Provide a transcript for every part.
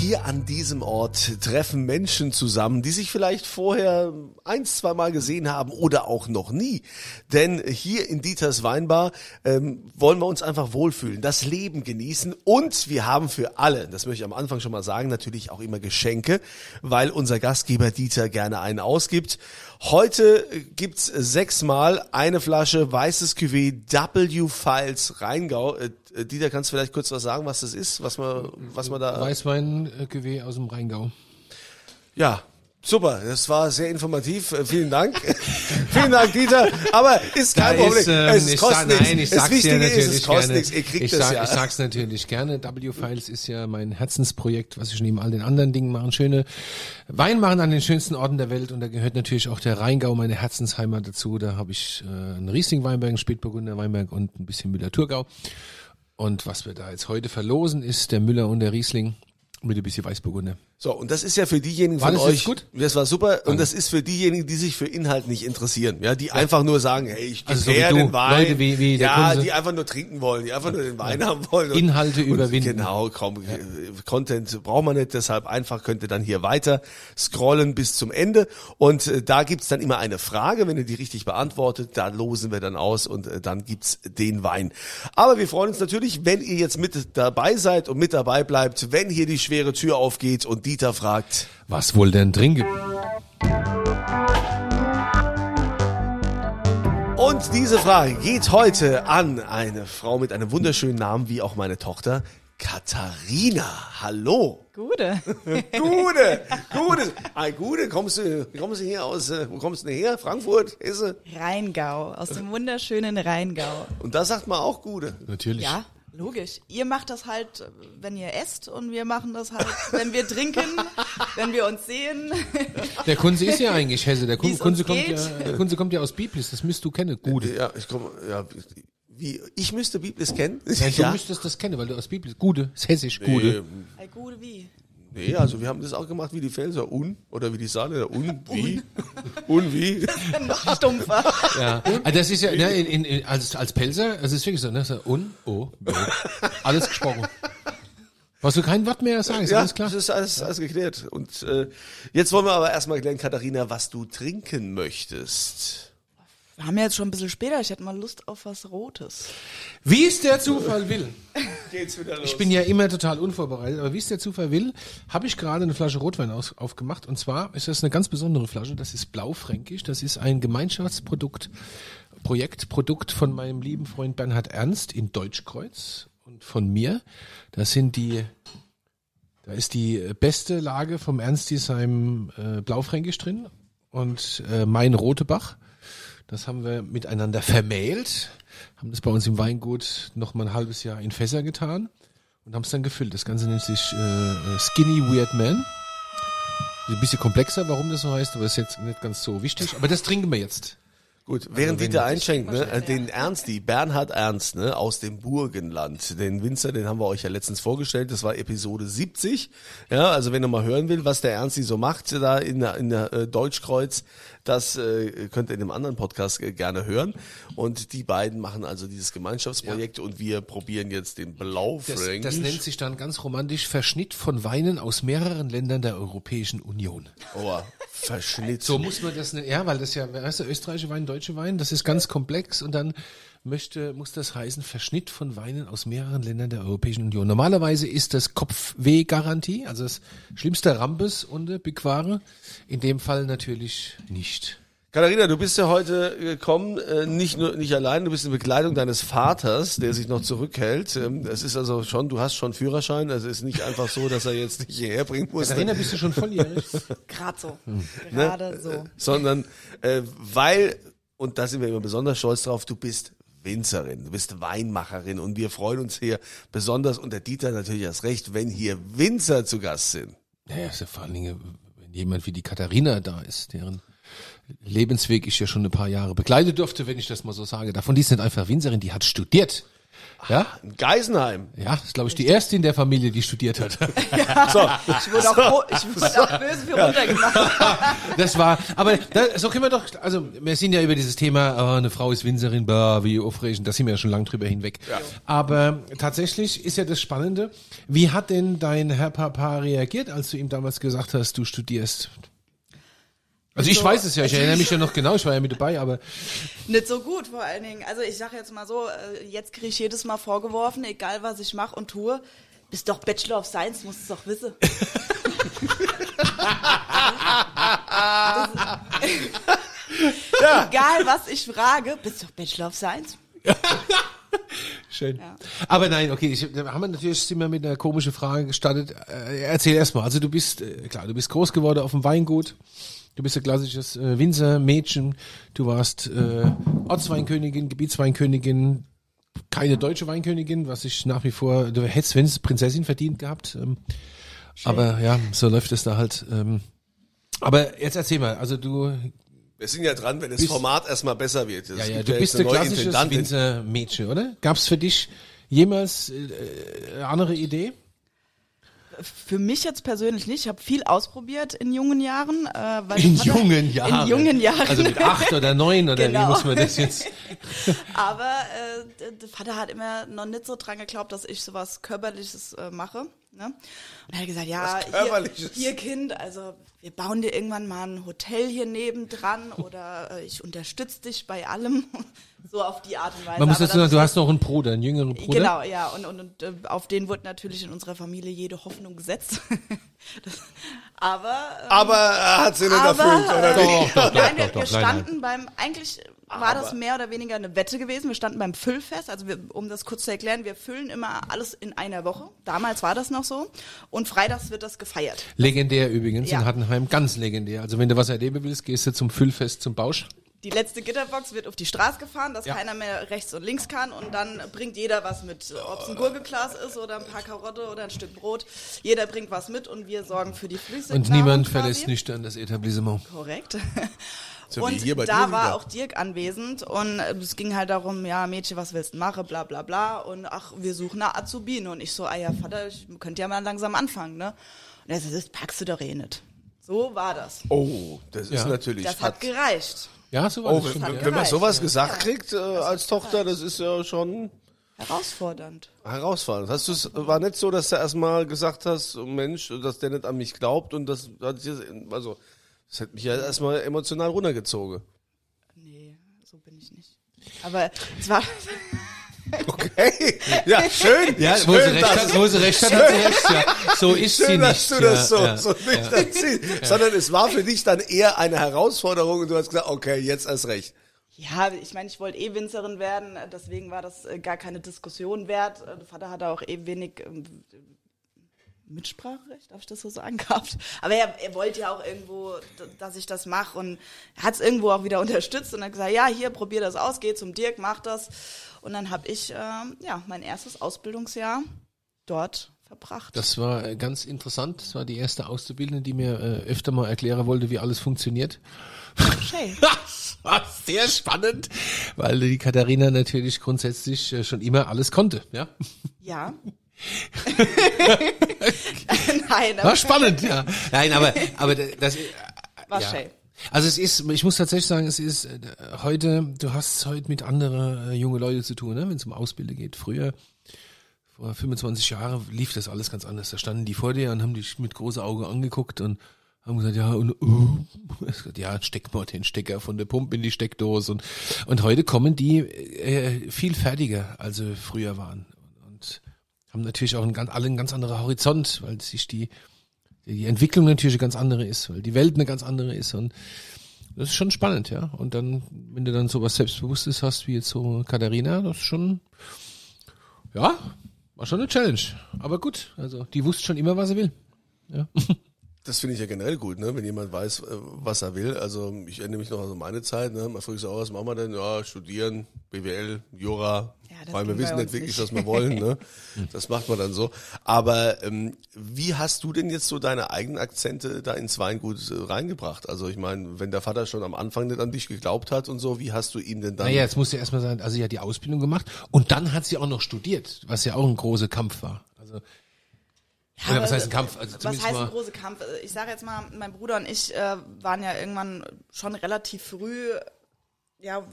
Hier an diesem Ort treffen Menschen zusammen, die sich vielleicht vorher ein, zwei Mal gesehen haben oder auch noch nie. Denn hier in Dieters Weinbar ähm, wollen wir uns einfach wohlfühlen, das Leben genießen und wir haben für alle, das möchte ich am Anfang schon mal sagen, natürlich auch immer Geschenke, weil unser Gastgeber Dieter gerne einen ausgibt. Heute gibt's sechsmal eine Flasche weißes Cuvée W Files Rheingau. Äh, Dieter, kannst du vielleicht kurz was sagen, was das ist, was man, was man da... Weißwein-Cuvée aus dem Rheingau. Ja, Super, das war sehr informativ. Äh, vielen Dank. Vielen Dank, Dieter. Aber ist kein Da Problem. ist, ähm, es ich kostet nichts. Nein, ich das sag's dir Wichtige ist, natürlich es kostet gerne. nichts. Ihr kriegt ich, das sag, ja. ich sag's natürlich gerne. W-Files ist ja mein Herzensprojekt, was ich neben all den anderen Dingen mache. Schöne Wein machen an den schönsten Orten der Welt und da gehört natürlich auch der Rheingau, meine Herzensheimat dazu. Da habe ich äh, einen Riesling-Weinberg, einen Spätburgunder Weinberg und ein bisschen Müller-Thurgau. Und was wir da jetzt heute verlosen, ist der Müller und der Riesling mit ein bisschen Weißburgunder. So, und das ist ja für diejenigen War von das euch. gut? Das war super. Und das ist für diejenigen, die sich für Inhalt nicht interessieren. Ja, die einfach nur sagen, hey, ich Also so her den Wein. Leute wie- wie ja, die einfach nur trinken wollen, die einfach nur den Wein haben wollen. Und, Inhalte und überwinden. Genau, kaum, Content braucht man nicht, deshalb einfach könnt ihr dann hier weiter scrollen bis zum Ende. Und äh, da gibt's dann immer eine Frage, wenn ihr die richtig beantwortet, da losen wir dann aus und äh, dann gibt's den Wein. Aber wir freuen uns natürlich, wenn ihr jetzt mit dabei seid und mit dabei bleibt, wenn hier die schwere Tür aufgeht und Dieter fragt, Was wohl denn trinken? Und diese Frage geht heute an eine Frau mit einem wunderschönen Namen, wie auch meine Tochter, Katharina. Hallo. Gute. Gude, Gude. Ei, Gude, kommst du, kommst du hier aus, äh, wo kommst du denn her? Frankfurt, Hesse? Rheingau, aus dem wunderschönen Rheingau. Und da sagt man auch Gude. Natürlich. Ja, logisch. Ihr macht das halt, wenn ihr esst und wir machen das halt, wenn wir trinken, wenn wir uns sehen. Der Kunze ist ja eigentlich Hesse. Der Kunze, uns kommt geht. ja, der Kunze kommt ja aus Biblis. Das müsst du kennen. Gute. Ja, ich komme, ja, wie, ich müsste Biblis kennen. Nein, du müsstest das kennen, weil du aus Biblis. Gute. Ist hessisch. Gute. Nee, Ey, Gute wie? Nee, also wir haben das auch gemacht wie die Felser. Un, oder wie die Saale. Un, wie? Un, wie? Noch stumpfer. Ja. Also das ist ja, ne, in, in, als, als Pelzer, es ist wirklich so, ne, so un, o, o. Alles gesprochen. Brauchst du kein Wort mehr sagen, ist Ja, alles klar? das ist alles, alles geklärt. Und äh, jetzt wollen wir aber erstmal klären, Katharina, was du trinken möchtest. Wir haben ja jetzt schon ein bisschen später, ich hätte mal Lust auf was Rotes. Wie es der Zufall will. Geht's wieder los? Ich bin ja immer total unvorbereitet, aber wie es der Zufall will, habe ich gerade eine Flasche Rotwein aus, aufgemacht. Und zwar ist das eine ganz besondere Flasche. Das ist Blaufränkisch. Das ist ein Gemeinschaftsprodukt, Projektprodukt von meinem lieben Freund Bernhard Ernst in Deutschkreuz und von mir. Das sind die, da ist die beste Lage vom Ernstisheim äh, Blaufränkisch drin und äh, mein Rotebach. Das haben wir miteinander vermählt, haben das bei uns im Weingut noch mal ein halbes Jahr in Fässer getan und haben es dann gefüllt. Das Ganze nennt sich äh, Skinny Weird Man. Ist Ein bisschen komplexer, warum das so heißt, aber ist jetzt nicht ganz so wichtig. Aber das trinken wir jetzt. Gut, während wenn- Dieter einschenkt, ne, äh, den Ernsti, Bernhard Ernst, ne, aus dem Burgenland, den Winzer, den haben wir euch ja letztens vorgestellt, das war Episode 70. Ja, also wenn ihr mal hören will, was der Ernsti so macht da in der, in der äh, Deutschkreuz, das äh, könnt ihr in einem anderen Podcast äh, gerne hören. Und die beiden machen also dieses Gemeinschaftsprojekt und wir probieren jetzt den Das, Blaufränkisch. das nennt sich dann ganz romantisch Verschnitt von Weinen aus mehreren Ländern der Europäischen Union. oh, Verschnitt. So muss man das, ne, ja, weil das ja, weißt du, österreichische Wein, deutsche Wein, das ist ganz komplex und dann möchte, muss das heißen Verschnitt von Weinen aus mehreren Ländern der Europäischen Union. Normalerweise ist das Kopfweh-Garantie, also das schlimmste Rambes und äh, Bigware. In dem Fall natürlich nicht. Katharina, du bist ja heute gekommen, äh, nicht nur nicht allein, du bist in Begleitung deines Vaters, der sich noch zurückhält. Ähm, Es ist also schon, du hast schon Führerschein, also es ist nicht einfach so, dass er jetzt nicht hierher bringen muss, Katharina, bist du schon volljährig? Gerade so. Hm. Gerade Ne? so. sondern äh, weil, und da sind wir immer besonders stolz drauf, du bist Winzerin, du bist Weinmacherin und wir freuen uns hier besonders und der Dieter natürlich erst recht, wenn hier Winzer zu Gast sind. Naja, ist ja vor allen Dingen, wenn jemand wie die Katharina da ist, deren Lebensweg ich ja schon ein paar Jahre begleitet durfte, wenn ich das mal so sage. Davon die ist nicht einfach Winzerin, die hat studiert. Ja? In Geisenheim. Ja, das ist, glaube ich, die erste in der Familie, die studiert hat. So. Ich wurde auch, bo- ich wurde auch böse für runtergemacht. Das war, aber da, so können wir doch, also wir sind ja über dieses Thema, oh, eine Frau ist Winzerin, bah, wie aufregend, da sind wir ja schon lang drüber hinweg. Aber tatsächlich ist ja das Spannende, wie hat denn dein Herr Papa reagiert, als du ihm damals gesagt hast, du studierst? Also ich So- weiß es ja, ich erinnere mich ja noch genau, ich war ja mit dabei, aber Nicht so gut vor allen Dingen. Also ich sage jetzt mal so, äh, jetzt kriege ich jedes Mal vorgeworfen, egal was ich mache und tue, bist doch Bachelor of Science, musst es doch wissen. Das- Egal was ich frage, bist doch Bachelor of Science. Schön. Aber nein, okay, ich, da haben wir natürlich sind wir mit einer komischen Frage gestartet. Äh, erzähl erst mal. Also du bist, äh, klar, du bist groß geworden auf dem Weingut. Du bist ein klassisches äh, Winzermädchen. Du warst äh, Ortsweinkönigin, Gebietsweinkönigin, keine deutsche Weinkönigin, was ich nach wie vor, du hättest wenigstens Prinzessin verdient gehabt. Ähm, aber ja, so läuft es da halt. Ähm, aber jetzt erzähl mal, also du, Wir sind ja dran, wenn das Bist- Format erstmal besser wird. Es ja, ja, du jetzt bist eine ein klassisches. Winzermädchen, oder? Gab's für dich jemals äh, äh, andere Idee? Für mich jetzt persönlich nicht. Ich habe viel ausprobiert in jungen Jahren. Äh, weil In jungen Jahren. In jungen Jahren. Also mit acht oder neun oder wie Genau. muss man das jetzt? Aber äh, der- der Vater hat immer noch nicht so dran geglaubt, dass ich sowas Körperliches äh, mache. Ne? Und er hat gesagt, ja, hier, hier Kind, also wir bauen dir irgendwann mal ein Hotel hier nebendran oder äh, ich unterstütze dich bei allem. so auf die Art und Weise. Man muss dazu sagen, du hast noch einen Bruder, einen jüngeren Bruder. Genau, ja, und, und, und äh, auf den wurde natürlich in unserer Familie jede Hoffnung gesetzt. das, aber ähm, Aber er hat sie nicht aber, erfüllt, oder äh? Doch, doch, doch, Nein, doch, wir, doch, wir nein, standen beim, eigentlich war das mehr oder weniger eine Wette gewesen. Wir standen beim Füllfest, also wir, um das kurz zu erklären, wir füllen immer alles in einer Woche. Damals war das noch so. Und freitags wird das gefeiert. Legendär übrigens Ja. in Hattenheim, ganz legendär. Also wenn du was erleben willst, gehst du zum Füllfest zum Bausch. Die letzte Gitterbox wird auf die Straße gefahren, dass Ja. keiner mehr rechts und links kann und dann bringt jeder was mit. Ob es ein Gurkeglas ist oder ein paar Karotte oder ein Stück Brot. Jeder bringt was mit und wir sorgen für die Flüsse. Und niemand verlässt nüchtern das Etablissement. Korrekt. So und hier bei da war wieder. auch Dirk anwesend und es ging halt darum, ja, Mädchen, was willst du machen, bla bla bla. Und ach, wir suchen eine Azubine. Und ich so, ah ja, Vater, ich könnte ja mal langsam anfangen, ne? Und er so, das packst du doch eh nicht. So war das. Oh, das ist Ja. natürlich. Das hat gereicht. Ja, so war oh, das wenn, schon. wenn, Ja. wenn man gereicht, sowas ja. gesagt kriegt äh, als Tochter, das ist ja schon Herausfordernd. herausfordernd. Hast du es war nicht so, dass du erstmal gesagt hast, oh Mensch, dass der nicht an mich glaubt und das hat sich, also das hat mich ja erstmal emotional runtergezogen. Nee, so bin ich nicht. Aber es war, Okay, ja schön. Ja, schön, wo sie recht dass- hat, wo sie recht hat, hat sie recht. Ja. So ist sie Schön, nicht. dass du das so, ja, so ja. nicht erzählst. Sondern es war für dich dann eher eine Herausforderung und du hast gesagt, okay, jetzt erst recht. ja, ich meine, ich wollte eh Winzerin werden, deswegen war das äh, gar keine Diskussion wert. Äh, Der Vater hatte auch eh wenig ähm, Mitspracherecht, darf ich das so sagen, gehabt. Aber er, er wollte ja auch irgendwo, dass ich das mache und hat es irgendwo auch wieder unterstützt und hat gesagt, ja, hier, probier das aus, geh zum Dirk, mach das. Und dann habe ich, ähm, ja, mein erstes Ausbildungsjahr dort verbracht. Das war äh, ganz interessant. Das war die erste Auszubildende, die mir äh, öfter mal erklären wollte, wie alles funktioniert. Schön. Das war sehr spannend, weil die Katharina natürlich grundsätzlich äh, schon immer alles konnte. Ja, Ja. Nein, war spannend. Ja, nein, aber aber das äh, war ja. schön. Also es ist, ich muss tatsächlich sagen, es ist äh, heute, du hast es heute mit anderen äh, junge Leute zu tun, ne? wenn es um Ausbilder geht. Früher, vor 25 Jahren, lief das alles ganz anders. Da standen die vor dir und haben dich mit großen Augen angeguckt und haben gesagt, ja, und uh, ja, steck mal den Stecker von der Pumpe in die Steckdose. Und, und heute kommen die äh, viel fertiger, als sie früher waren. Haben natürlich auch einen ganz, alle einen ganz anderen Horizont, weil sich die die Entwicklung natürlich eine ganz andere ist, weil die Welt eine ganz andere ist und das ist schon spannend, ja. Und dann, wenn du dann sowas Selbstbewusstes hast, wie jetzt so Katharina, das ist schon, ja, war schon eine Challenge. Aber gut, also die wusste schon immer, was sie will. Ja. Das finde ich ja generell gut, ne? wenn jemand weiß, äh, was er will. Also ich erinnere mich noch an meine Zeit, ne? man fragt sich auch, was machen wir denn? Ja, studieren, BWL, Jura, Ja. das Weil wir wissen nicht wirklich, nicht. was wir wollen, ne? Das macht man dann so. Aber ähm, wie hast du denn jetzt so deine eigenen Akzente da ins Weingut äh, reingebracht? Also ich meine, wenn der Vater schon am Anfang nicht an dich geglaubt hat und so, wie hast du ihm denn dann... Naja, jetzt musste erstmal sagen, also sie hat die Ausbildung gemacht und dann hat sie auch noch studiert, was ja auch ein großer Kampf war. Also, oder was heißt ein Kampf? Also was heißt ein großer Kampf? Ich sage jetzt mal, mein Bruder und ich äh, waren ja irgendwann schon relativ früh ja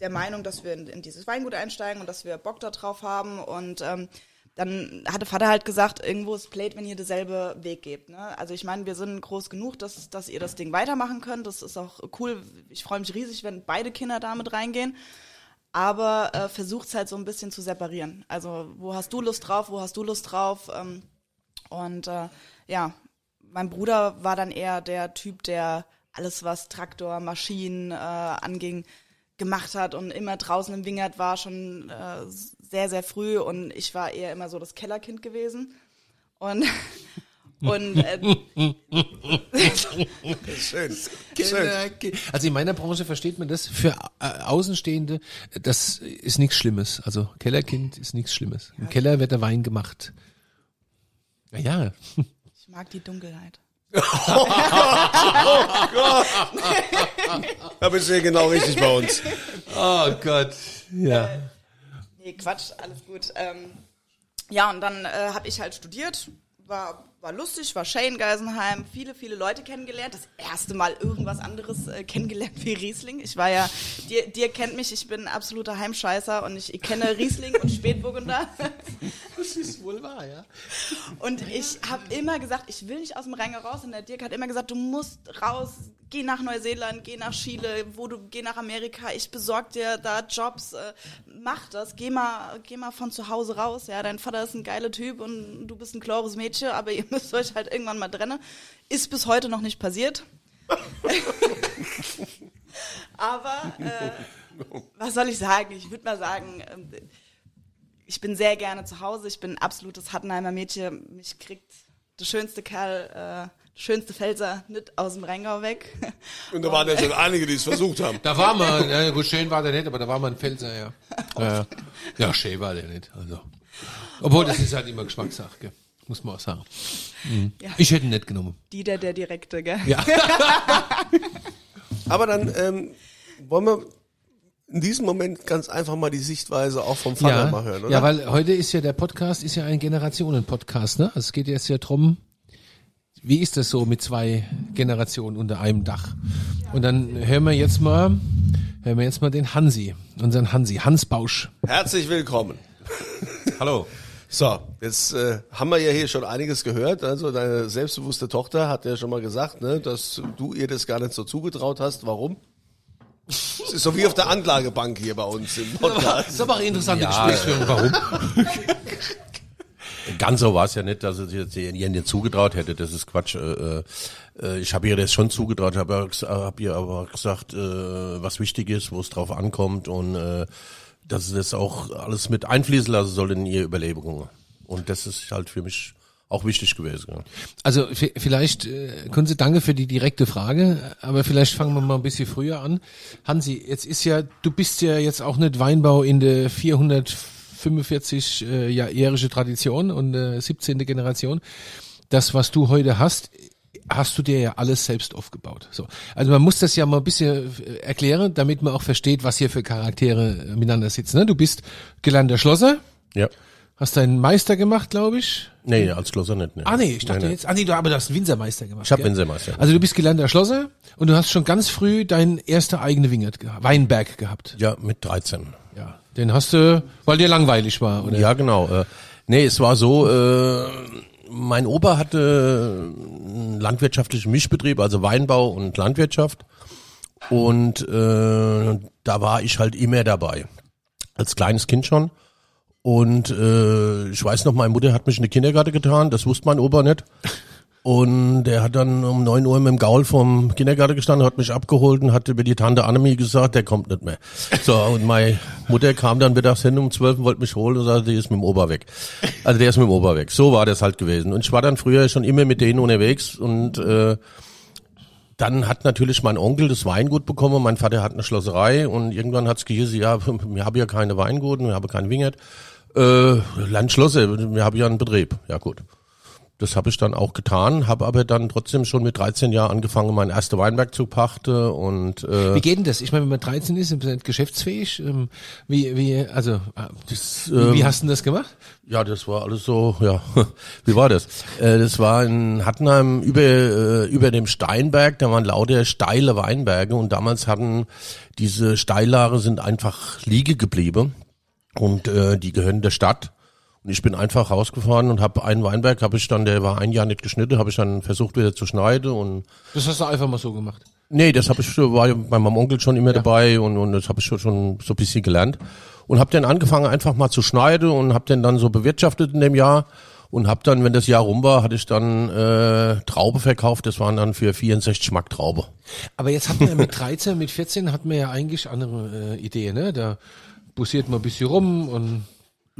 der Meinung, dass wir in, in dieses Weingut einsteigen und dass wir Bock da drauf haben und ähm, dann hatte Vater halt gesagt, irgendwo ist Plate, wenn ihr derselbe Weg gebt. Ne? Also ich meine, wir sind groß genug, dass, dass ihr das Ding weitermachen könnt. Das ist auch cool. Ich freue mich riesig, wenn beide Kinder damit reingehen. Aber äh, versucht's halt so ein bisschen zu separieren. Also wo hast du Lust drauf, wo hast du Lust drauf? Ähm, und äh, ja, mein Bruder war dann eher der Typ, der alles, was Traktor, Maschinen äh, anging, gemacht hat und immer draußen im Wingert war, schon äh, sehr, sehr früh. Und ich war eher immer so das Kellerkind gewesen. Und, und äh, Schön. Schön. also in meiner Branche versteht man das für äh, Außenstehende, das ist nichts Schlimmes. Also Kellerkind ist nichts Schlimmes. Im Keller wird der Wein gemacht. Ja, ja. ich mag die Dunkelheit. Da bist du ja genau richtig bei uns. Oh Gott. Ja. Nee, Quatsch, alles gut. Ähm, ja, und dann äh, habe ich halt studiert, war, war lustig, war Shane Geisenheim, viele, viele Leute kennengelernt. Das erste Mal irgendwas anderes äh, kennengelernt wie Riesling. Ich war ja, dir, dir kennt mich, ich bin ein absoluter Heimscheißer und ich, ich kenne Riesling und Spätburgunder. Das ist wohl wahr, ja. Und ich habe immer gesagt, ich will nicht aus dem Rheingau raus. Und der Dirk hat immer gesagt, du musst raus, geh nach Neuseeland, geh nach Chile, wo du, geh nach Amerika. Ich besorg dir da Jobs, äh, mach das, geh mal, geh mal von zu Hause raus. Ja, dein Vater ist ein geiler Typ und du bist ein chlores Mädchen, aber ihr müsst euch halt irgendwann mal trennen. Ist bis heute noch nicht passiert. aber äh, was soll ich sagen? Ich würde mal sagen, ähm, ich bin sehr gerne zu Hause. Ich bin ein absolutes Hattenheimer Mädchen. Mich kriegt der schönste Kerl, äh, der schönste Felser nicht aus dem Rheingau weg. Und da waren ja schon einige, die es versucht haben. Da war man, ja, gut, schön war der nicht, aber da war man ein Felser, ja. Ja, ja schön war der nicht, also. Obwohl, das ist halt immer Geschmackssache, gell. Muss man auch sagen. Mhm. Ja. Ich hätte ihn nicht genommen. Dieter der Direkte, gell? Ja. Aber dann ähm, wollen wir in diesem Moment ganz einfach mal die Sichtweise auch vom Vater ja, mal hören, oder? ja, weil heute ist ja der Podcast, ist ja ein Generationen-Podcast, ne? Also es geht jetzt ja drum, wie ist das so mit zwei Generationen unter einem Dach? Und dann hören wir jetzt mal, hören wir jetzt mal den Hansi, unseren Hansi, Hans Bausch. Herzlich willkommen. Hallo. So, jetzt äh, haben wir ja hier schon einiges gehört. Also deine selbstbewusste Tochter hat ja schon mal gesagt, ne, dass du ihr das gar nicht so zugetraut hast. Warum? Es ist so wie auf der Anklagebank hier bei uns im Das Podcast. ist aber auch eine interessante Ja, Gesprächsführung. Warum? Ganz so war es ja nicht, dass ich jetzt ihr nicht zugetraut hätte. Das ist Quatsch. Äh, äh, ich habe ihr das schon zugetraut, habe hab ihr aber gesagt, äh, was wichtig ist, wo es drauf ankommt und äh, dass sie das auch alles mit einfließen lassen soll in ihre Überlebung. Und das ist halt für mich auch wichtig gewesen. Also vielleicht, äh, Kunze, danke für die direkte Frage, aber vielleicht fangen wir mal ein bisschen früher an. Hansi, jetzt ist ja, du bist ja jetzt auch nicht Weinbau in der 445 äh, jährige Tradition und äh, 17. Generation. Das, was du heute hast, hast du dir ja alles selbst aufgebaut. So. Also man muss das ja mal ein bisschen äh, erklären, damit man auch versteht, was hier für Charaktere äh, miteinander sitzen. Ne? Du bist gelernter Schlosser, ja. hast deinen Meister gemacht, glaube ich. Nee, als Schlosser nicht. Nee. Ah nee, ich dachte Nee, nee. jetzt, ah nee, du aber du hast einen Winzermeister gemacht. Ich hab gell? Winzermeister. Also du bist gelernter Schlosser und du hast schon ganz früh dein erster eigene Wingert gehabt, Weinberg gehabt. Ja, mit 13. Ja. Den hast du, weil dir langweilig war, oder? Ja, genau. Äh, nee, es war so, äh, mein Opa hatte einen landwirtschaftlichen Mischbetrieb, also Weinbau und Landwirtschaft. Und äh, da war ich halt immer dabei. Als kleines Kind schon. Und äh, ich weiß noch, meine Mutter hat mich in den Kindergarten getan, das wusste mein Opa nicht. Und der hat dann um neun Uhr mit dem Gaul vom Kindergarten gestanden, hat mich abgeholt und hat über die Tante Annemie gesagt, der kommt nicht mehr. So, und meine Mutter kam dann mittags hin um zwölf und wollte mich holen und sagte, die ist mit dem Opa weg. Also der ist mit dem Opa weg. So war das halt gewesen. Und ich war dann früher schon immer mit denen unterwegs und äh, dann hat natürlich mein Onkel das Weingut bekommen, mein Vater hat eine Schlosserei und irgendwann hat's gehießen, ja, wir haben ja keine Weinguten, wir haben kein Wingert. Äh, Landschlosser, wir haben ja einen Betrieb. Ja gut. Das habe ich dann auch getan, habe aber dann trotzdem schon mit 13 Jahren angefangen, mein erster Weinberg zu pachten und äh, Wie geht denn das? Ich meine, wenn man 13 ist, ist man nicht geschäftsfähig. Ähm, Wie, wie, also, äh, das, wie, ähm, wie hast du das gemacht? Ja, das war alles so, ja. Wie war das? Äh, das war in Hattenheim über, äh, über dem Steinberg, da waren lauter steile Weinberge und damals hatten diese Steillare sind einfach liege geblieben und äh, die gehören der Stadt. Und ich bin einfach rausgefahren und habe einen Weinberg, habe ich dann, der war ein Jahr nicht geschnitten, habe ich dann versucht wieder zu schneiden und Das hast du einfach mal so gemacht. Nee, das habe ich war ja bei meinem Onkel schon immer dabei und, und das habe ich schon, schon so ein bisschen gelernt und habe dann angefangen einfach mal zu schneiden und habe dann dann so bewirtschaftet in dem Jahr und habe dann, wenn das Jahr rum war, hatte ich dann äh, Traube verkauft. Das waren dann für 64 Schmack Traube. Aber jetzt hat man ja mit 13, mit 14 hat man ja eigentlich andere äh, Ideen, ne? Da bussiert man ein bisschen rum und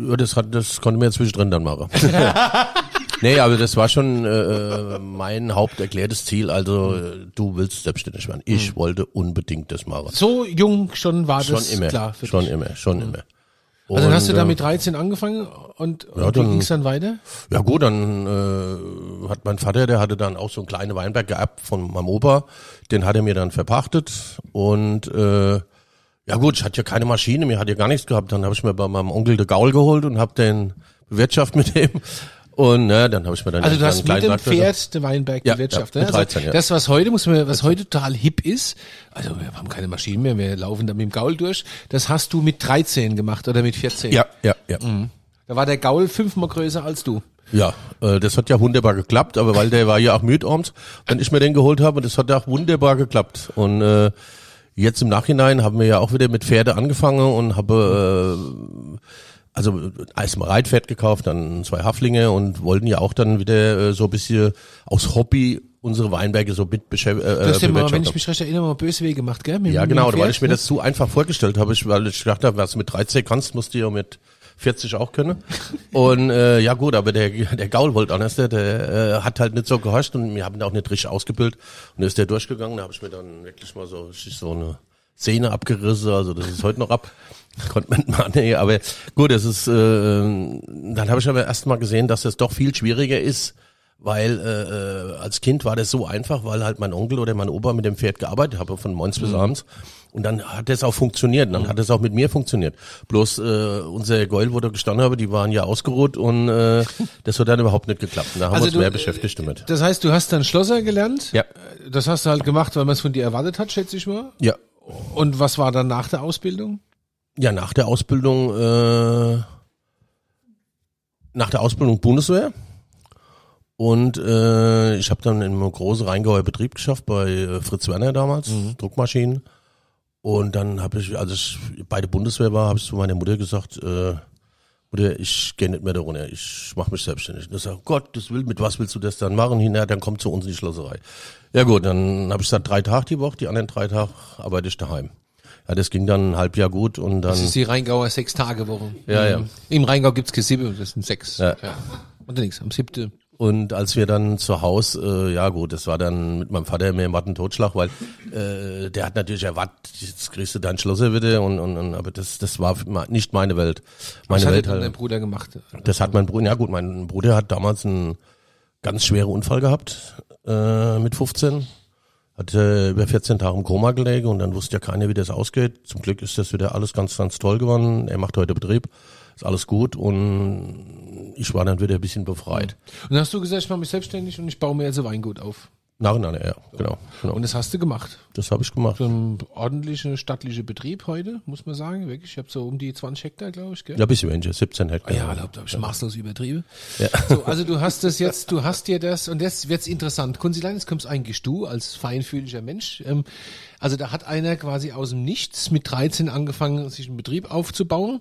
Ja, das hat, das konnte man ja zwischendrin dann machen. nee, aber das war schon äh, mein haupterklärtes Ziel. Also äh, du willst selbstständig werden. Ich wollte unbedingt das machen. so jung schon war Schon das immer, klar für schon dich. immer, schon immer. Also dann hast du Und, da äh, mit 13 angefangen und, und Ja, wie dann- ging's dann weiter? Ja gut, dann äh, hat mein Vater, der hatte dann auch so einen kleinen Weinberg geerbt von meinem Opa, den hat er mir dann verpachtet und äh, ja gut, ich hatte ja keine Maschine, mir hat ja gar nichts gehabt, dann habe ich mir bei meinem Onkel de Gaul geholt und habe den bewirtschaftet mit dem und ne, dann habe ich mir dann Also du hast mit dem Pferd der Weinberg Ja, bewirtschaftet. ja, ne? mit 13, also ja. Das, was heute, muss man, was heute total hip ist, also wir haben keine Maschinen mehr, wir laufen da mit dem Gaul durch, das hast du mit 13 gemacht oder mit 14. Ja, ja, ja. Da war der Gaul fünfmal größer als du. Ja, äh, das hat ja wunderbar geklappt, aber weil der war ja auch müde abends, wenn ich mir den geholt habe, das hat auch wunderbar geklappt. Und äh, jetzt im Nachhinein haben wir ja auch wieder mit Pferde angefangen und habe äh, also erstmal Reitpferd gekauft, dann zwei Haflinge und wollten ja auch dann wieder äh, so ein bisschen aus Hobby unsere Weinberge so mit beschäftigen. Äh, Du hast ja mal, wenn ich mich recht erinnere, mal Bösweh gemacht, gell? Mit, Ja, genau, weil ich mir ne? das zu einfach vorgestellt habe, weil ich gedacht habe, was du mit 13 kannst, musst du ja mit 40 auch können. Und äh, ja gut, aber der, der Gaul wollte anders, der, der äh, hat halt nicht so gehorcht und wir haben ihn auch nicht richtig ausgebildet. Und dann ist der durchgegangen, da habe ich mir dann wirklich mal so, richtig so eine Szene abgerissen, also das ist heute noch ab. Konnte man mal, nee, aber gut, das ist, äh, dann habe ich aber erst mal gesehen, dass das doch viel schwieriger ist, weil äh, äh, als Kind war das so einfach, weil halt mein Onkel oder mein Opa mit dem Pferd gearbeitet habe von morgens bis abends. Und dann hat das auch funktioniert. Und dann hat es auch mit mir funktioniert. Bloß äh, unser Gäul, wo da gestanden habe, die waren ja ausgeruht und äh, das hat dann überhaupt nicht geklappt. Und da haben wir uns du, mehr äh, beschäftigt damit. Das heißt, du hast dann Schlosser gelernt. Ja. Das hast du halt gemacht, weil man es von dir erwartet hat, schätze ich mal. Ja. Und was war dann nach der Ausbildung? Ja, nach der Ausbildung, äh, nach der Ausbildung Bundeswehr. Und äh, ich habe dann in einem großen Rheingauer Betrieb geschafft bei äh, Fritz Werner damals, Druckmaschinen. Und dann habe ich, als ich bei der Bundeswehr war, habe ich zu meiner Mutter gesagt, äh, Mutter, ich gehe nicht mehr da runter, ich mache mich selbstständig. Und ich sag, Gott, das will, mit was willst du das dann machen? Hinterher, dann komm zu uns in die Schlosserei. Ja gut, dann habe ich gesagt, drei Tage die Woche, die anderen drei Tage arbeite ich daheim. Ja, das ging dann ein halb Jahr gut und dann. Das ist die Rheingauer Sechs-Tage-Woche. Ja, ja. Im Rheingau gibt's keine sieben, das sind sechs. Ja. Und nichts, am siebten. Und als wir dann zu Haus, äh, ja gut, das war dann mit meinem Vater mehr Matten Totschlag, weil äh, der hat natürlich erwartet, jetzt kriegst du dein Schlosser wieder und, und, und aber das das war nicht meine Welt. Meine Was hat Welt dein halt. Bruder gemacht? Das hat mein Bruder, ja gut, mein Bruder hat damals einen ganz schweren Unfall gehabt äh, mit 15. Hat äh, über 14 Tage im Koma gelegen und dann wusste ja keiner, wie das ausgeht. Zum Glück ist das wieder alles ganz, ganz toll geworden. Er macht heute Betrieb, ist alles gut und ich war dann wieder ein bisschen befreit. Und dann hast du gesagt, ich mache mich selbstständig und ich baue mir jetzt ein Weingut auf. Nach und nach, ja, genau. genau. Und das hast du gemacht. Das habe ich gemacht. So ein ordentlicher stattlicher Betrieb heute, muss man sagen. Wirklich, ich habe so um die 20 Hektar, glaube ich, gell? Ja, ein bisschen weniger, 17 Hektar. Ja, da habe ich maßlos übertrieben. Ja. So, also du hast das jetzt, du hast dir das, und jetzt wird's interessant. Kunzilein, jetzt kommst eigentlich du als feinfühliger Mensch. Ähm, also da hat einer quasi aus dem Nichts mit 13 angefangen, sich einen Betrieb aufzubauen,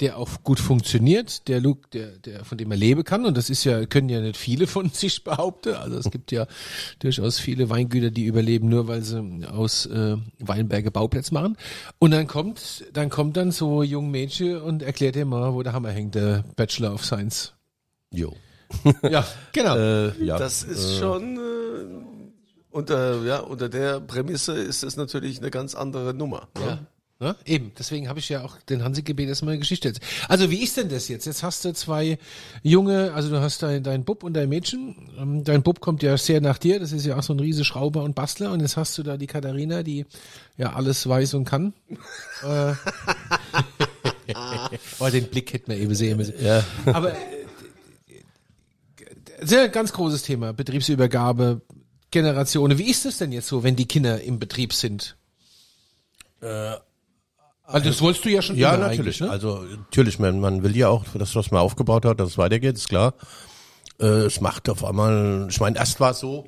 der auch gut funktioniert, der Luke, der, der, von dem er leben kann. Und das ist ja, können ja nicht viele von sich behaupten. Also es gibt ja durchaus viele Weingüter, die überleben, nur weil sie aus äh, Weinberge Bauplätze machen. Und dann kommt, dann kommt dann so ein jung Mädchen und erklärt dir mal, wo der Hammer hängt, der Bachelor of Science. Jo. Ja, genau. Äh, ja. Das ist schon äh, unter, ja, unter der Prämisse ist es natürlich eine ganz andere Nummer. ne? Ja. Ne? Eben, deswegen habe ich ja auch den Hansi gebeten, dass mal eine Geschichte erzählt. Also wie ist denn das jetzt? Jetzt hast du zwei junge, also du hast dein, dein Bub und dein Mädchen. Ähm, Dein Bub kommt ja sehr nach dir, das ist ja auch so ein riese Schrauber und Bastler. Und jetzt hast du da die Katharina, die ja alles weiß und kann. äh, oh, den Blick hätten wir eben sehen müssen. Ja. Aber äh, sehr ganz großes Thema, Betriebsübergabe, Generationen. Wie ist das denn jetzt so, wenn die Kinder im Betrieb sind? Weil das wolltest du ja schon Ja, natürlich. ne? Also natürlich, man, man will ja auch, das, was man aufgebaut hat, dass es weitergeht, ist klar. Äh, es macht auf einmal, ich meine, erst war es so,